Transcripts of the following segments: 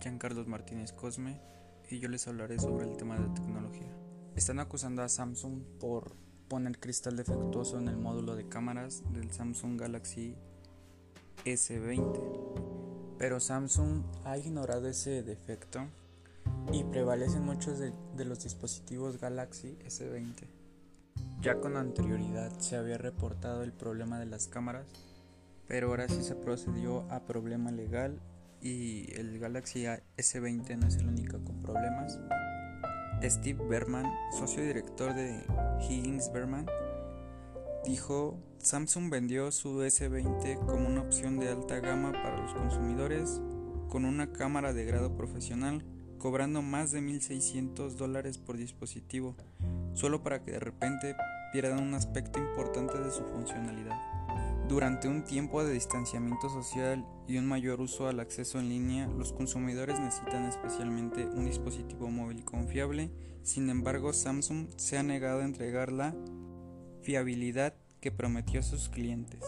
Giancarlos Martínez Cosme y yo les hablaré sobre el tema de tecnología. Están acusando a Samsung por poner cristal defectuoso en el módulo de cámaras del Samsung Galaxy S20. Pero Samsung ha ignorado ese defecto y prevalecen muchos de, de los dispositivos Galaxy S20. Ya con anterioridad se había reportado el problema de las cámaras, pero ahora sí se procedió a problema legal y el Galaxy S20 no es el único con problemas. Steve Berman, socio director de Higgins Berman, dijo, Samsung vendió su S20 como una opción de alta gama para los consumidores con una cámara de grado profesional, cobrando más de 1.600 dólares por dispositivo, solo para que de repente pierdan un aspecto importante de su funcionalidad. Durante un tiempo de distanciamiento social y un mayor uso al acceso en línea, los consumidores necesitan especialmente un dispositivo móvil confiable, sin embargo Samsung se ha negado a entregar la fiabilidad que prometió a sus clientes.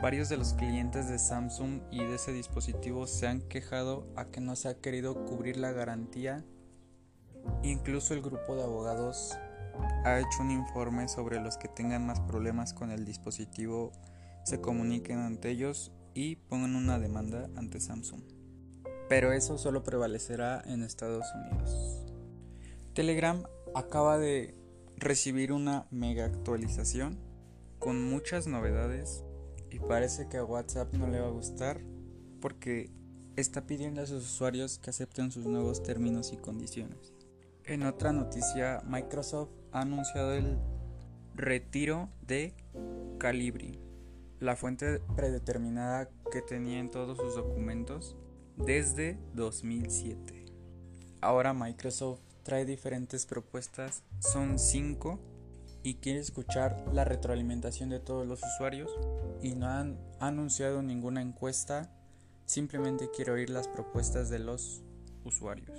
Varios de los clientes de Samsung y de ese dispositivo se han quejado a que no se ha querido cubrir la garantía. Incluso el grupo de abogados ha hecho un informe sobre los que tengan más problemas con el dispositivo se comuniquen ante ellos y pongan una demanda ante Samsung. Pero eso solo prevalecerá en Estados Unidos. Telegram acaba de recibir una mega actualización con muchas novedades y parece que a WhatsApp no le va a gustar porque está pidiendo a sus usuarios que acepten sus nuevos términos y condiciones. En otra noticia, Microsoft ha anunciado el retiro de Calibri, la fuente predeterminada que tenía en todos sus documentos desde 2007. Ahora Microsoft trae diferentes propuestas, son 5 y quiere escuchar la retroalimentación de todos los usuarios y no han anunciado ninguna encuesta, simplemente quiere oír las propuestas de los usuarios.